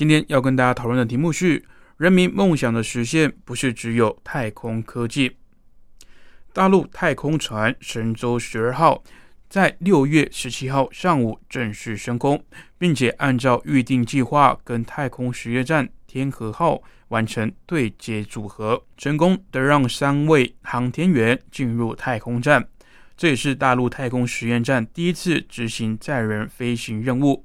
今天要跟大家讨论的题目是：人民梦想的实现不是只有太空科技。大陆太空船神舟十二号在六月十七号上午正式升空，并且按照预定计划跟太空实验站天河号完成对接组合，成功的让三位航天员进入太空站。这也是大陆太空实验站第一次执行载人飞行任务。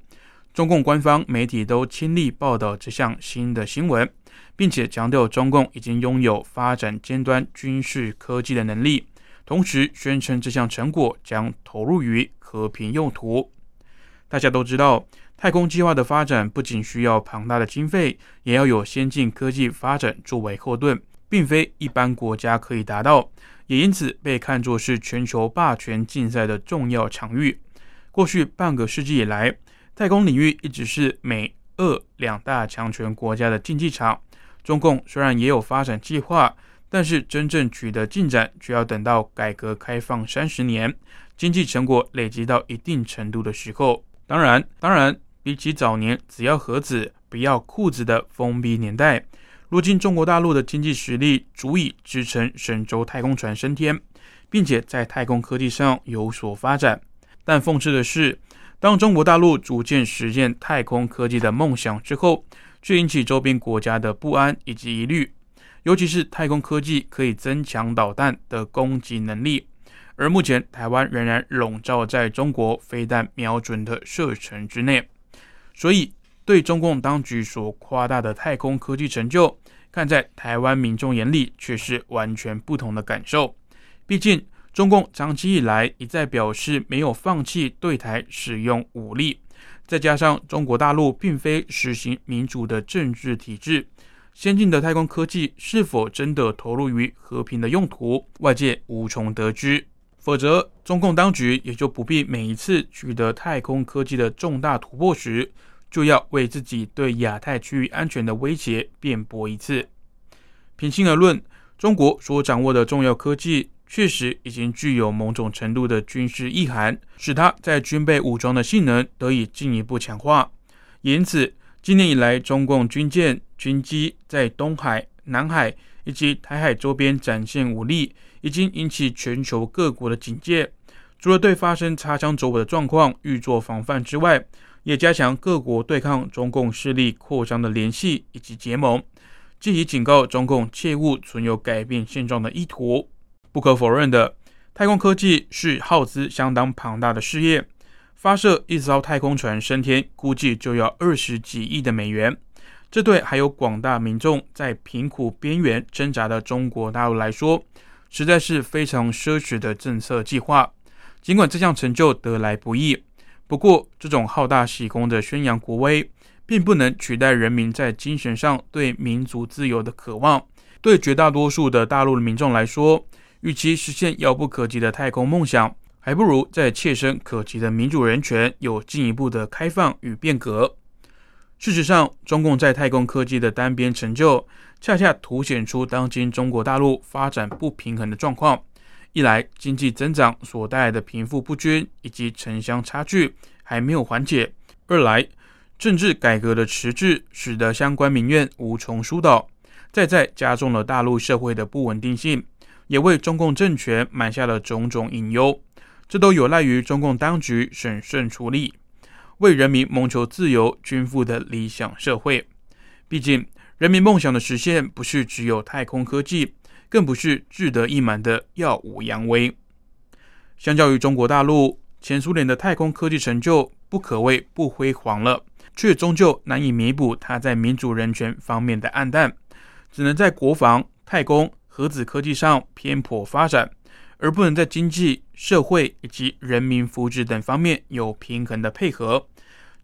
中共官方媒体都亲力报道这项新的新闻，并且强调中共已经拥有发展尖端军事科技的能力，同时宣称这项成果将投入于和平用途。大家都知道，太空计划的发展不仅需要庞大的经费，也要有先进科技发展作为后盾，并非一般国家可以达到。也因此被看作是全球霸权竞赛的重要场域。过去半个世纪以来，太空领域一直是美、俄两大强权国家的竞技场。中共虽然也有发展计划，但是真正取得进展，却要等到改革开放三十年，经济成果累积到一定程度的时候。当然，当然，比起早年只要盒子不要裤子的封闭年代。如今，中国大陆的经济实力足以支撑神舟太空船升天，并且在太空科技上有所发展。但讽刺的是，当中国大陆逐渐实现太空科技的梦想之后，却引起周边国家的不安以及疑虑。尤其是太空科技可以增强导弹的攻击能力，而目前台湾仍然笼罩在中国飞弹瞄准的射程之内，所以。对中共当局所夸大的太空科技成就，看在台湾民众眼里却是完全不同的感受。毕竟，中共长期以来一再表示没有放弃对台使用武力，再加上中国大陆并非实行民主的政治体制，先进的太空科技是否真的投入于和平的用途，外界无从得知。否则，中共当局也就不必每一次取得太空科技的重大突破时。就要为自己对亚太区域安全的威胁辩驳一次。平心而论，中国所掌握的重要科技确实已经具有某种程度的军事意涵，使它在军备武装的性能得以进一步强化。因此，今年以来，中共军舰、军机在东海、南海以及台海周边展现武力，已经引起全球各国的警戒。除了对发生擦枪走火的状况预作防范之外，也加强各国对抗中共势力扩张的联系以及结盟，借以警告中共切勿存有改变现状的意图。不可否认的，太空科技是耗资相当庞大的事业，发射一艘太空船升天，估计就要二十几亿的美元。这对还有广大民众在贫苦边缘挣扎的中国大陆来说，实在是非常奢侈的政策计划。尽管这项成就得来不易。不过，这种好大喜功的宣扬国威，并不能取代人民在精神上对民族自由的渴望。对绝大多数的大陆的民众来说，与其实现遥不可及的太空梦想，还不如在切身可及的民主人权有进一步的开放与变革。事实上，中共在太空科技的单边成就，恰恰凸显出当今中国大陆发展不平衡的状况。一来，经济增长所带来的贫富不均以及城乡差距还没有缓解；二来，政治改革的迟滞使得相关民怨无从疏导，再再加重了大陆社会的不稳定性，也为中共政权埋下了种种隐忧。这都有赖于中共当局审慎处理，为人民谋求自由均富的理想社会。毕竟，人民梦想的实现不是只有太空科技。更不是志得意满的耀武扬威。相较于中国大陆，前苏联的太空科技成就不可谓不辉煌了，却终究难以弥补它在民主人权方面的暗淡，只能在国防、太空、核子科技上偏颇发展，而不能在经济、社会以及人民福祉等方面有平衡的配合。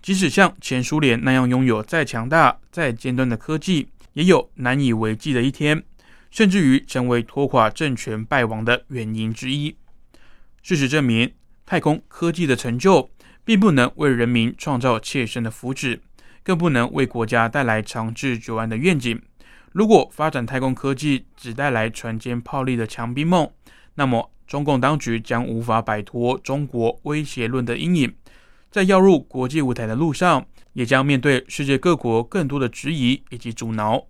即使像前苏联那样拥有再强大、再尖端的科技，也有难以为继的一天，甚至于成为拖垮政权败亡的原因之一。事实证明，太空科技的成就并不能为人民创造切身的福祉，更不能为国家带来长治久安的愿景。如果发展太空科技只带来船坚炮利的强兵梦，那么中共当局将无法摆脱中国威胁论的阴影，在要入国际舞台的路上，也将面对世界各国更多的质疑以及阻挠。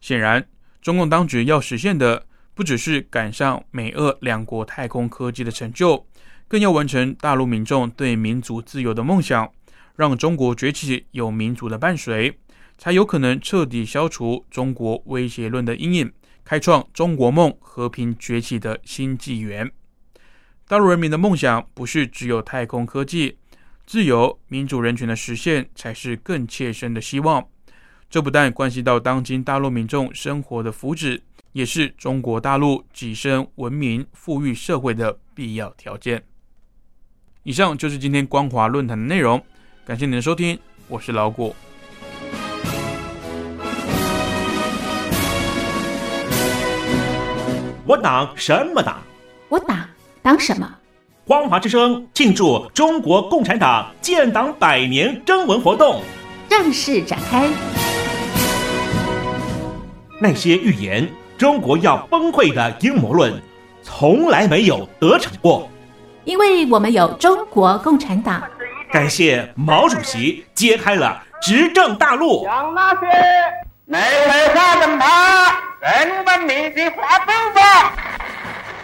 显然，中共当局要实现的不只是赶上美俄两国太空科技的成就，更要完成大陆民众对民族自由的梦想，让中国崛起有民主的伴随。才有可能彻底消除中国威胁论的阴影，开创中国梦和平崛起的新纪元。大陆人民的梦想不是只有太空科技、自由、民主、人权的实现才是更切身的希望。这不但关系到当今大陆民众生活的福祉，也是中国大陆跻身文明富裕社会的必要条件。以上就是今天光华论坛的内容，感谢您的收听，我是老谷。我党什么党？我党党什么？光华之声庆祝中国共产党建党百年征文活动正式展开。那些预言中国要崩溃的阴谋论，从来没有得逞过，因为我们有中国共产党。感谢毛主席揭开了执政大路。向那些内外华人把。人文明的发步吧！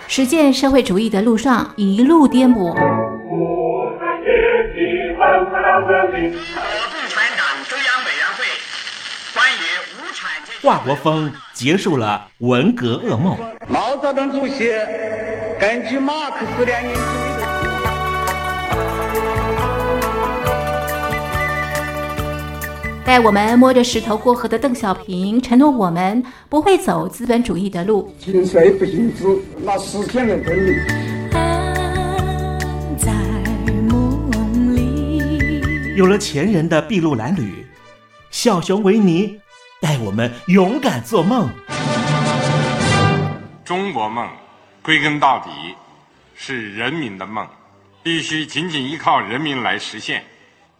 实践社会主义的路上一路颠簸。中共产党中央委员会关于无产阶级华国锋结束了文革噩梦。毛泽东主席根据马克思列宁主义。带我们摸着石头过河的邓小平承诺，我们不会走资本主义的路。心碎不行之，那实现了真理。在梦里，有了前人的筚路蓝缕，小熊维尼带我们勇敢做梦。中国梦，归根到底是人民的梦，必须紧紧依靠人民来实现。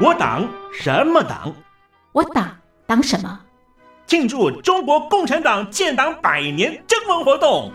我党什么党？我党党什么？庆祝中国共产党建党百年征文活动，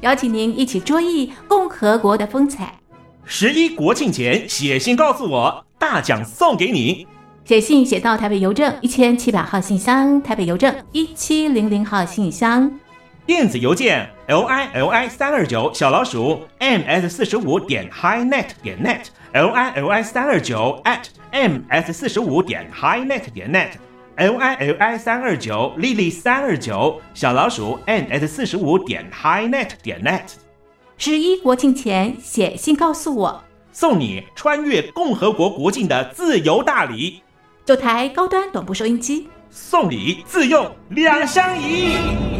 邀请您一起追忆共和国的风采。十一国庆前写信告诉我，大奖送给你。写信写到台北邮政一千七百号信箱，台北邮政一七零零号信箱。电子邮件 l i l i 三二九小老鼠 m s 四十五点 highnet 点 net l i l i 三二九 at m s 四十五点 highnet 点 net l i l i 三二九 lily 三二九小老鼠 m s 四十五点 highnet 点 net 十一国庆前写信告诉我，送你穿越共和国国境的自由大礼。九台高端短波收音机。送礼自用两相宜。